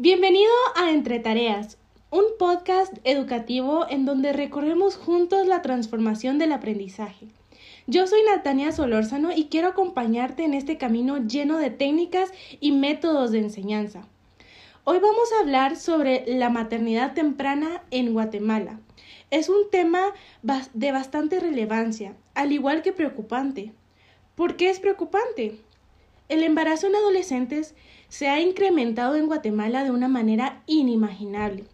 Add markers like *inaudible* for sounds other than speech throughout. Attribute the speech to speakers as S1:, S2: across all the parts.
S1: Bienvenido a Entre Tareas, un podcast educativo en donde recorremos juntos la transformación del aprendizaje. Yo soy Natania Solórzano y quiero acompañarte en este camino lleno de técnicas y métodos de enseñanza. Hoy vamos a hablar sobre la maternidad temprana en Guatemala. Es un tema de bastante relevancia, al igual que preocupante. ¿Por qué es preocupante? El embarazo en adolescentes se ha incrementado en Guatemala de una manera inimaginable.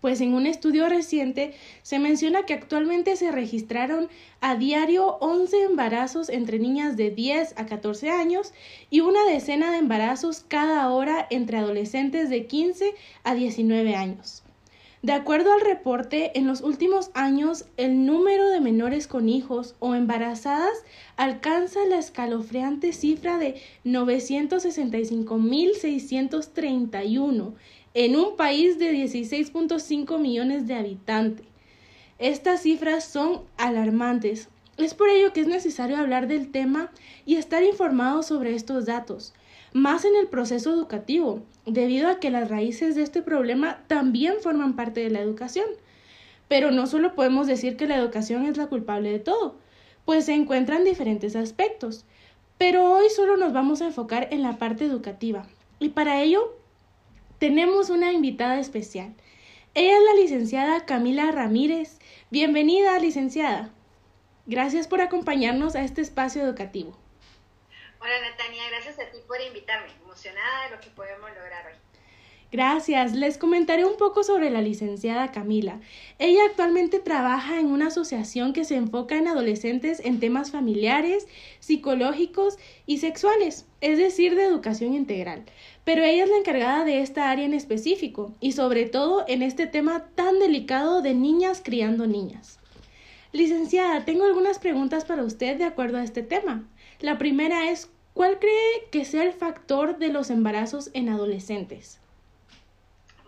S1: Pues en un estudio reciente se menciona que actualmente se registraron a diario 11 embarazos entre niñas de 10 a 14 años y una decena de embarazos cada hora entre adolescentes de 15 a 19 años. De acuerdo al reporte, en los últimos años el número de menores con hijos o embarazadas alcanza la escalofriante cifra de 965.631 en un país de 16.5 millones de habitantes. Estas cifras son alarmantes. Es por ello que es necesario hablar del tema y estar informado sobre estos datos más en el proceso educativo, debido a que las raíces de este problema también forman parte de la educación. Pero no solo podemos decir que la educación es la culpable de todo, pues se encuentran diferentes aspectos. Pero hoy solo nos vamos a enfocar en la parte educativa. Y para ello tenemos una invitada especial. Ella es la licenciada Camila Ramírez. Bienvenida, licenciada. Gracias por acompañarnos a este espacio educativo.
S2: Hola Natania, gracias a ti por invitarme. Emocionada de lo que podemos lograr hoy.
S1: Gracias. Les comentaré un poco sobre la licenciada Camila. Ella actualmente trabaja en una asociación que se enfoca en adolescentes en temas familiares, psicológicos y sexuales, es decir, de educación integral. Pero ella es la encargada de esta área en específico y sobre todo en este tema tan delicado de niñas criando niñas. Licenciada, tengo algunas preguntas para usted de acuerdo a este tema. La primera es, ¿cuál cree que sea el factor de los embarazos en adolescentes?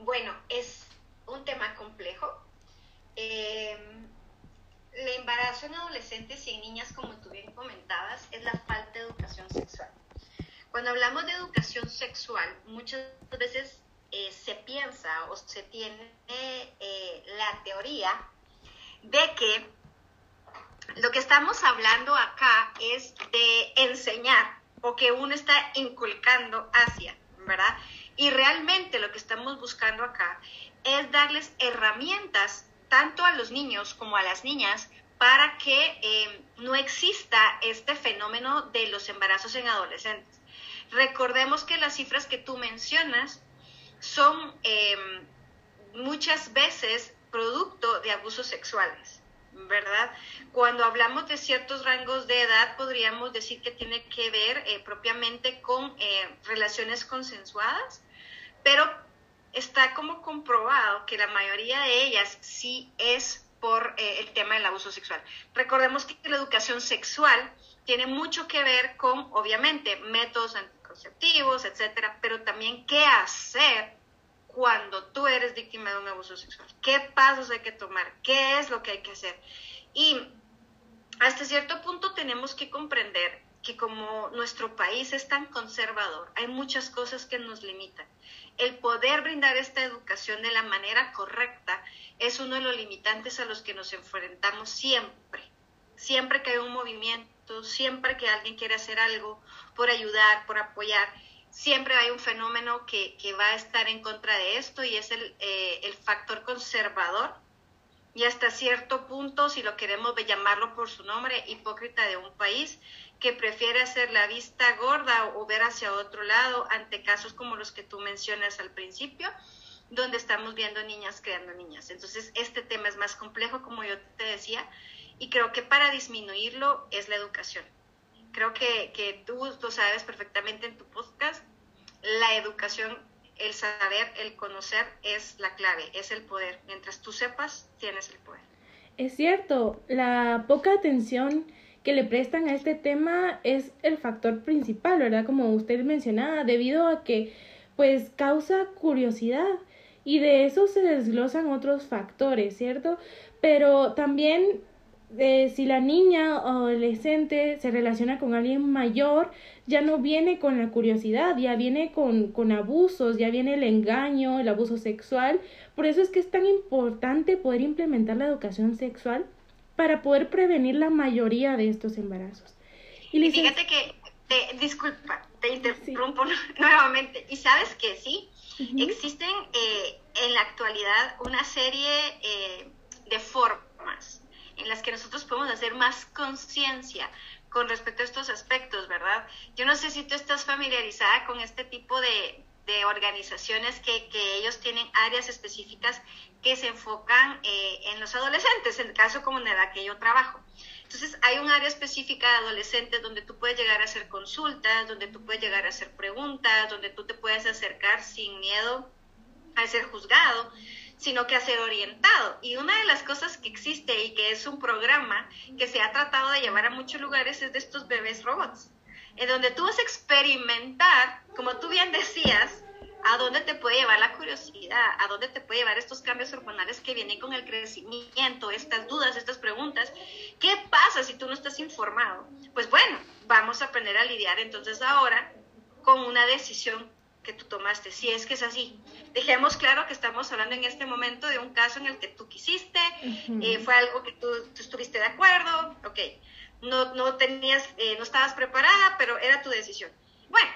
S2: Bueno, es un tema complejo. Em, el embarazo en adolescentes y en niñas, como tú bien comentabas, es la falta de educación sexual. Cuando hablamos de educación sexual, muchas veces eh, se piensa o se tiene eh, la teoría de que lo que estamos hablando acá es de enseñar o que uno está inculcando hacia, ¿verdad? Y realmente lo que estamos buscando acá es darles herramientas tanto a los niños como a las niñas para que eh, no exista este fenómeno de los embarazos en adolescentes. Recordemos que las cifras que tú mencionas son eh, muchas veces producto de abusos sexuales. ¿Verdad? Cuando hablamos de ciertos rangos de edad, podríamos decir que tiene que ver eh, propiamente con eh, relaciones consensuadas, pero está como comprobado que la mayoría de ellas sí es por eh, el tema del abuso sexual. Recordemos que la educación sexual tiene mucho que ver con, obviamente, métodos anticonceptivos, etcétera, pero también qué hacer cuando tú eres víctima de un abuso sexual. ¿Qué pasos hay que tomar? ¿Qué es lo que hay que hacer? Y hasta cierto punto tenemos que comprender que como nuestro país es tan conservador, hay muchas cosas que nos limitan. El poder brindar esta educación de la manera correcta es uno de los limitantes a los que nos enfrentamos siempre. Siempre que hay un movimiento, siempre que alguien quiere hacer algo por ayudar, por apoyar, siempre hay un fenómeno que, va a estar en contra de esto y es el, eh, el, factor conservador y hasta cierto punto, si lo queremos llamarlo por su nombre, hipócrita de un país que prefiere hacer la vista gorda o ver hacia otro lado ante casos como los que tú mencionas al principio, donde estamos viendo niñas creando niñas. Entonces, este tema es más complejo, como yo te decía, y creo que para disminuirlo es la educación creo que, que tú lo sabes perfectamente en tu podcast, la educación, el saber, el conocer es la clave, es el poder. Mientras tú sepas, tienes el poder.
S1: Es cierto, la poca atención que le prestan a este tema es el factor principal, ¿verdad? Como usted mencionaba, debido a que pues causa curiosidad y de eso se desglosan otros factores, ¿cierto? Pero también eh, si la niña o adolescente se relaciona con alguien mayor, ya no viene con la curiosidad, ya viene con, con abusos, ya viene el engaño, el abuso sexual. Por eso es que es tan importante poder implementar la educación sexual para poder prevenir la mayoría de estos embarazos.
S2: Y, fíjate que, disculpa, te interrumpo *laughs* nuevamente. Y sabes que sí, existen eh, en la actualidad una serie eh, de formas en las que nosotros podemos hacer más conciencia con respecto a estos aspectos, ¿verdad? Yo no sé si tú estás familiarizada con este tipo de, de organizaciones que, que, ellos tienen áreas específicas que se enfocan eh, en los adolescentes, en el caso como en la que yo trabajo. Entonces, hay un área específica de adolescentes donde tú puedes llegar a hacer consultas, donde tú puedes llegar a hacer preguntas, donde tú te puedes acercar sin miedo a ser juzgado, sino que a ser orientado. Y una de las cosas que existe y que es un programa que se ha tratado de llevar a muchos lugares es de estos bebés robots, en donde tú vas a experimentar, como tú bien decías, a dónde te puede llevar la curiosidad, a dónde te puede llevar estos cambios hormonales que vienen con el crecimiento, estas dudas, estas preguntas. ¿Qué pasa si tú no estás informado? Pues bueno, vamos a aprender a lidiar entonces ahora con una decisión que tú tomaste, si es que es así. Dejemos claro que estamos hablando en este momento de un caso en el que tú quisiste, eh, fue algo que tú, estuviste de acuerdo, ok, no, no tenías, eh, no estabas preparada, pero era tu decisión. Bueno,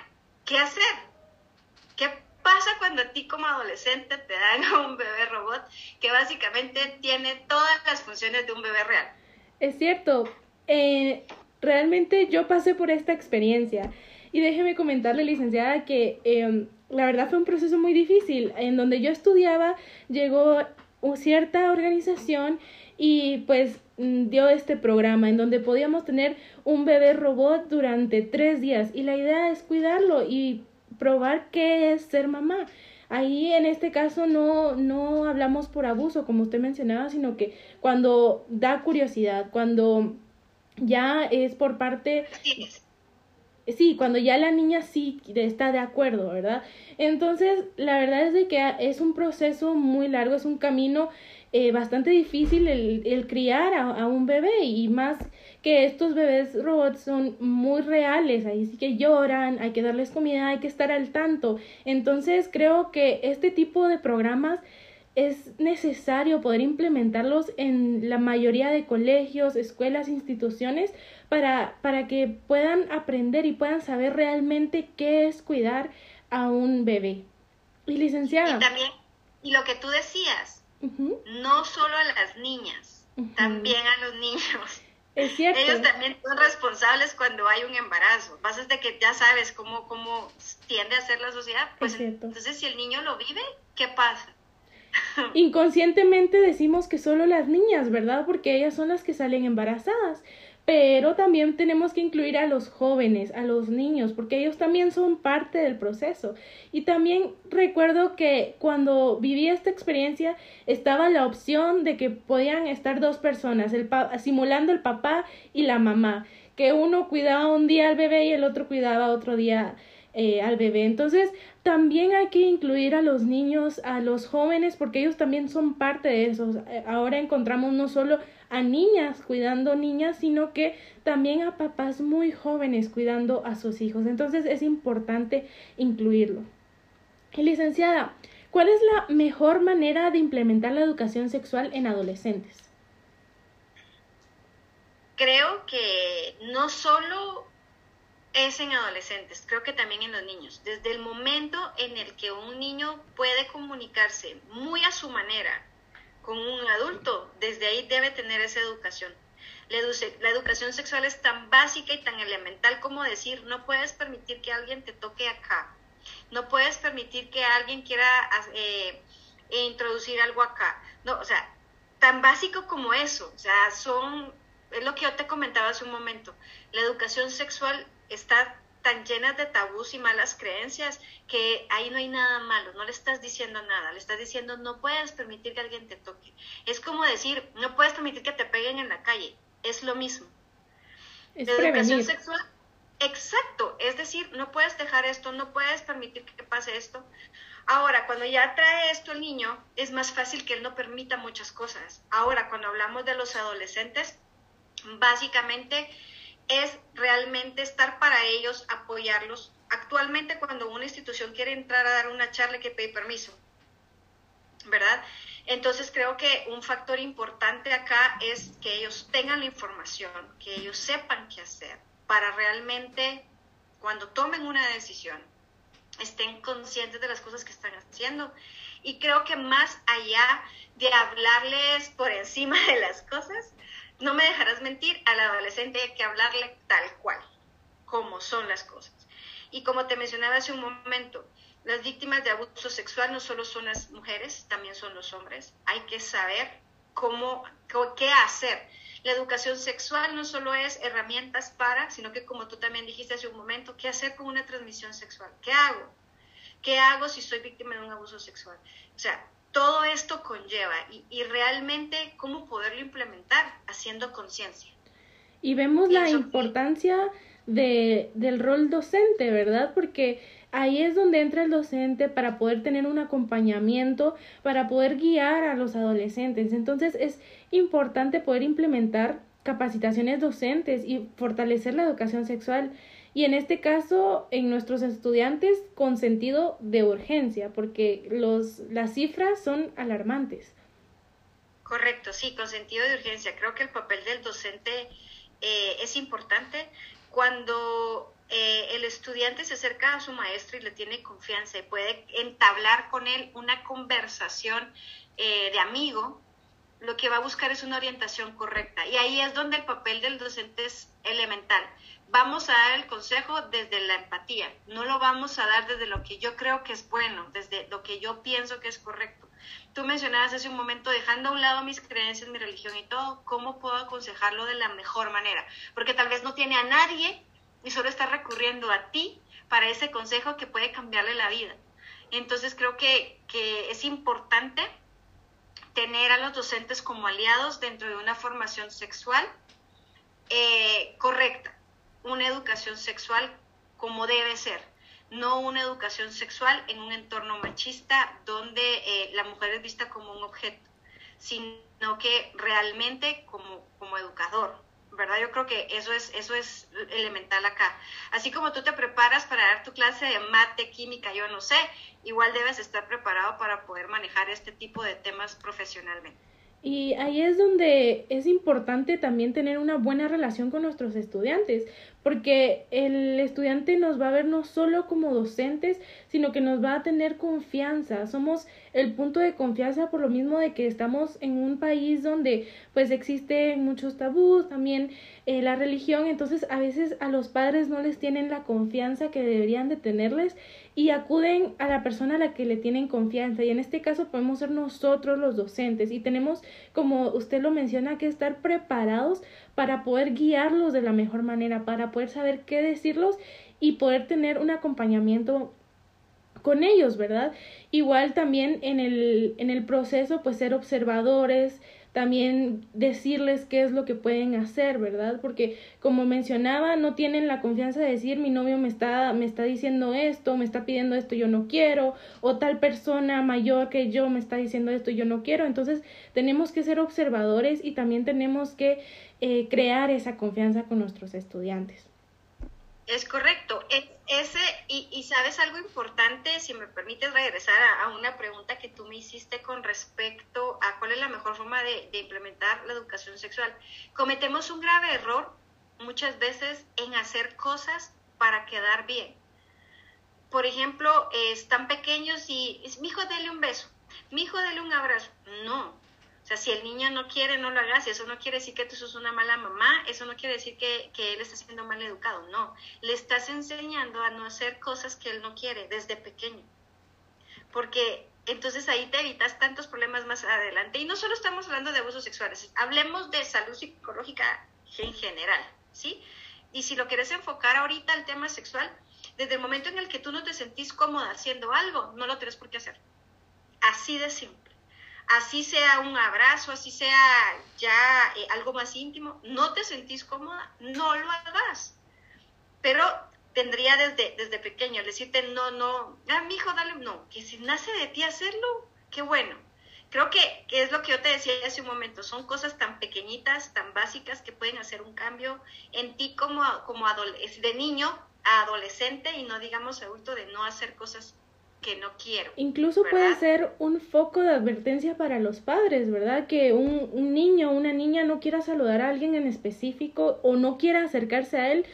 S2: ¿qué hacer? ¿Qué pasa cuando a ti como adolescente te dan un bebé robot que básicamente tiene todas las funciones de un bebé real?
S1: Es cierto, eh, realmente yo pasé por esta experiencia y déjeme comentarle, licenciada, que em, la verdad fue un proceso muy difícil. En donde yo estudiaba llegó cierta organización y pues mm, dio este programa en donde podíamos tener un bebé robot durante tres días y la idea es cuidarlo y probar qué es ser mamá. Ahí en este caso no, no hablamos por abuso, como usted mencionaba, sino que cuando da curiosidad, cuando ya es por parte sí, cuando ya la niña sí está de acuerdo, ¿verdad? Entonces, la verdad es de que es un proceso muy largo, es un camino eh, bastante difícil el, el criar a, un bebé y más que estos bebés robots son muy reales, ahí sí que lloran, hay que darles comida, hay que estar al tanto. Entonces, creo que este tipo de programas es necesario poder implementarlos en la mayoría de colegios, escuelas, instituciones, para, para que puedan aprender y puedan saber realmente qué es cuidar a un bebé. Y licenciada.
S2: Y también, y lo que tú decías, no solo a las niñas, también a los niños.
S1: Es cierto.
S2: Ellos también son responsables cuando hay un embarazo. Pasa de que ya sabes cómo, cómo tiende a ser la sociedad. Pues entonces, si el niño lo vive, ¿qué pasa? *laughs*
S1: Inconscientemente decimos que solo las niñas, ¿verdad? Porque ellas son las que salen embarazadas. Pero también tenemos que incluir a los jóvenes, a los niños, porque ellos también son parte del proceso. Y también recuerdo que cuando viví esta experiencia estaba la opción de que podían estar dos personas, el simulando el papá y la mamá, que uno cuidaba un día al bebé y el otro cuidaba otro día eh, al bebé. Entonces, también hay que incluir a los niños, a los jóvenes, porque ellos también son parte de eso. Eh, ahora encontramos no solo a niñas cuidando niñas, sino que también a papás muy jóvenes cuidando a sus hijos. Entonces, es importante incluirlo. licenciada, ¿cuál es la mejor manera de implementar la educación sexual en adolescentes?
S2: Creo que no solo es en adolescentes, creo que también en los niños. Desde el momento en el que un niño puede comunicarse muy a su manera con un adulto, desde ahí debe tener esa educación. La, educación sexual es tan básica y tan elemental como decir, no puedes permitir que alguien te toque acá, no puedes permitir que alguien quiera eh, introducir algo acá. No, o sea, tan básico como eso, o sea, son, es lo que yo te comentaba hace un momento, la educación sexual está tan llena de tabús y malas creencias que ahí no hay nada malo, no le estás diciendo nada, le estás diciendo no puedes permitir que alguien te toque. Es como decir, no puedes permitir que te peguen en la calle, es lo mismo.
S1: Es educación
S2: sexual, exacto, es decir, no puedes dejar esto, no puedes permitir que pase esto. Ahora, cuando ya trae esto el niño, es más fácil que él no permita muchas cosas. Ahora, cuando hablamos de los adolescentes, básicamente es realmente estar para ellos, apoyarlos. Actualmente cuando una institución quiere entrar a dar una charla hay que pedir permiso, ¿verdad? Entonces creo que un factor importante acá es que ellos tengan la información, que ellos sepan qué hacer para realmente cuando tomen una decisión estén conscientes de las cosas que están haciendo. Y creo que más allá de hablarles por encima de las cosas, no me dejarás mentir, al adolescente hay que hablarle tal cual, como son las cosas. Y como te mencionaba hace un momento, las víctimas de abuso sexual no solo son las mujeres, también son los hombres. Hay que saber cómo, qué hacer. La educación sexual no solo es herramientas para, sino que como tú también dijiste hace un momento, ¿qué hacer con una transmisión sexual? ¿Qué hago? ¿Qué hago si soy víctima de un abuso sexual? O sea, todo esto conlleva y, realmente cómo poderlo implementar haciendo conciencia.
S1: Y vemos la importancia de, del rol docente, ¿verdad? Porque ahí es donde entra el docente para poder tener un acompañamiento, para poder guiar a los adolescentes. Entonces es importante poder implementar capacitaciones docentes y fortalecer la educación sexual y en este caso en nuestros estudiantes con sentido de urgencia, porque los, las cifras son alarmantes.
S2: Correcto, sí, con sentido de urgencia. Creo que el papel del docente eh, es importante cuando eh, el estudiante se acerca a su maestro y le tiene confianza y puede entablar con él una conversación eh, de amigo, lo que va a buscar es una orientación correcta. Y ahí es donde el papel del docente es elemental vamos a dar el consejo desde la empatía, no lo vamos a dar desde lo que yo creo que es bueno, desde lo que yo pienso que es correcto. Tú mencionabas hace un momento, dejando a un lado mis creencias, mi religión y todo, ¿cómo puedo aconsejarlo de la mejor manera? Porque tal vez no tiene a nadie y solo está recurriendo a ti para ese consejo que puede cambiarle la vida. Entonces creo que, que es importante tener a los docentes como aliados dentro de una formación sexual eh, correcta una educación sexual como debe ser, no una educación sexual en un entorno machista donde eh, la mujer es vista como un objeto, sino que realmente como, como educador, ¿verdad? Yo creo que eso es, eso es elemental acá. Así como tú te preparas para dar tu clase de mate, química, yo no sé, igual debes estar preparado para poder manejar este tipo de temas profesionalmente.
S1: Y ahí es donde es importante también tener una buena relación con nuestros estudiantes, porque el estudiante nos va a ver no solo como docentes, sino que nos va a tener confianza. Somos el punto de confianza por lo mismo de que estamos en un país donde pues existen muchos tabús, también eh, la religión, entonces a veces a los padres no les tienen la confianza que deberían de tenerles y acuden a la persona a la que le tienen confianza. Y en este caso podemos ser nosotros los docentes y tenemos como usted lo menciona que estar preparados para poder guiarlos de la mejor manera, para poder saber qué decirlos y poder tener un acompañamiento con ellos, ¿verdad? Igual también en el, en el proceso, pues ser observadores, también decirles qué es lo que pueden hacer, ¿verdad? Porque como mencionaba, no tienen la confianza de decir mi novio me está me está diciendo esto, me está pidiendo esto, yo no quiero, o tal persona mayor que yo me está diciendo esto, yo no quiero. Entonces, tenemos que ser observadores y también tenemos que eh, crear esa confianza con nuestros estudiantes.
S2: Es correcto. ese, y, sabes algo importante, si me permites regresar a, una pregunta que tú me hiciste con respecto a cuál es la mejor forma de, implementar la educación sexual. Cometemos un grave error muchas veces en hacer cosas para quedar bien. Por ejemplo, están pequeños y mi hijo dele un beso, mi hijo dele un abrazo. No, sea, si el niño no quiere, no lo hagas. Y eso no quiere decir que tú sos una mala mamá, eso no quiere decir que, él está siendo mal educado. No, le estás enseñando a no hacer cosas que él no quiere desde pequeño. Porque entonces ahí te evitas tantos problemas más adelante. Y no solo estamos hablando de abusos sexuales, hablemos de salud psicológica en general, ¿sí? Y si lo quieres enfocar ahorita al tema sexual, desde el momento en el que tú no te sentís cómoda haciendo algo, no lo tienes por qué hacer. Así de simple así sea un abrazo, así sea ya eh, algo más íntimo, no te sentís cómoda, no lo hagas. Pero tendría desde, desde pequeño decirte, no, no, ah, mi hijo, dale, no, que si nace de ti hacerlo, qué bueno. creo que, es lo que yo te decía hace un momento, son cosas tan pequeñitas, tan básicas que pueden hacer un cambio en ti como, como de niño a adolescente y no digamos adulto de no hacer cosas que no quiero.
S1: Incluso puede ser un foco de advertencia para los padres, ¿verdad? Que un, un niño o una niña no quiera saludar a alguien en específico o no quiera acercarse a él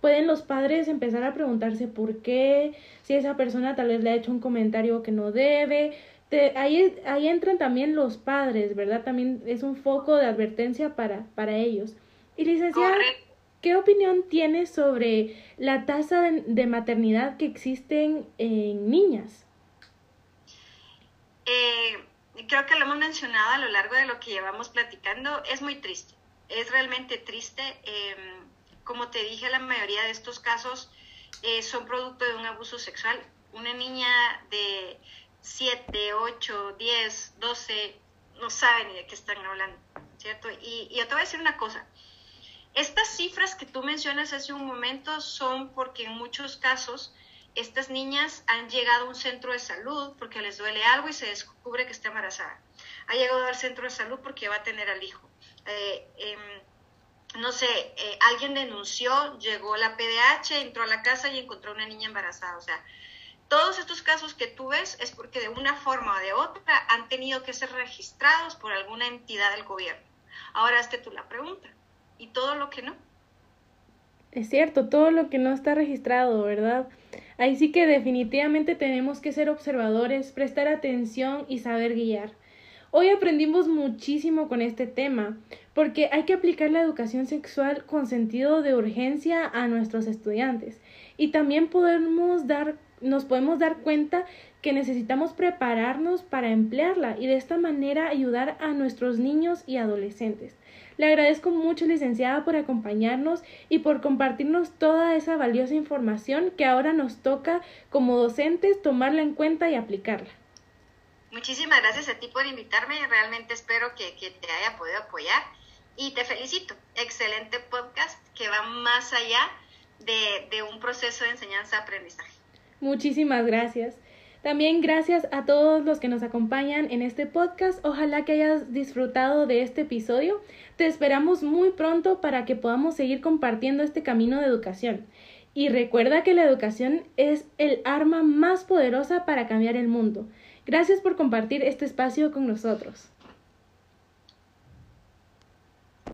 S1: pueden los padres empezar a preguntarse por qué, si esa persona tal vez le ha hecho un comentario que no debe, ahí, ahí entran también los padres, ¿verdad? También es un foco de advertencia para, para ellos. Y licenciada, ¿qué opinión tiene sobre la tasa de, maternidad que existen en niñas?
S2: Eh, creo que lo hemos mencionado a lo largo de lo que llevamos platicando. Es muy triste, es realmente triste. Em, como te dije, la mayoría de estos casos eh, son producto de un abuso sexual. Una niña de 7, 8, 10, 12, no saben ni de qué están hablando, ¿cierto? Y, y yo te voy a decir una cosa, estas cifras que tú mencionas hace un momento son porque en muchos casos estas niñas han llegado a un centro de salud porque les duele algo y se descubre que está embarazada. Ha llegado al centro de salud porque va a tener al hijo. Eh, em, no sé, eh, alguien denunció, llegó la PDH, entró a la casa y encontró una niña embarazada. O sea, todos estos casos que tú ves es porque de una forma o de otra han tenido que ser registrados por alguna entidad del gobierno. Ahora hazte tú la pregunta. ¿Y todo lo que no?
S1: Es cierto, todo lo que no está registrado, ¿verdad? Ahí sí que definitivamente tenemos que ser observadores, prestar atención y saber guiar. Hoy aprendimos muchísimo con este tema, porque hay que aplicar la educación sexual con sentido de urgencia a nuestros estudiantes y también podemos dar nos podemos dar cuenta que necesitamos prepararnos para emplearla y de esta manera ayudar a nuestros niños y adolescentes. Le agradezco mucho, licenciada, por acompañarnos y por compartirnos toda esa valiosa información que ahora nos toca como docentes tomarla en cuenta y aplicarla.
S2: Muchísimas gracias a ti por invitarme. Realmente espero que, te haya podido apoyar y te felicito. Excelente podcast que va más allá de, de un proceso de enseñanza-aprendizaje.
S1: Muchísimas gracias. También gracias a todos los que nos acompañan en este podcast. Ojalá que hayas disfrutado de este episodio. Te esperamos muy pronto para que podamos seguir compartiendo este camino de educación. Y recuerda que la educación es el arma más poderosa para cambiar el mundo. Gracias por compartir este espacio con nosotros.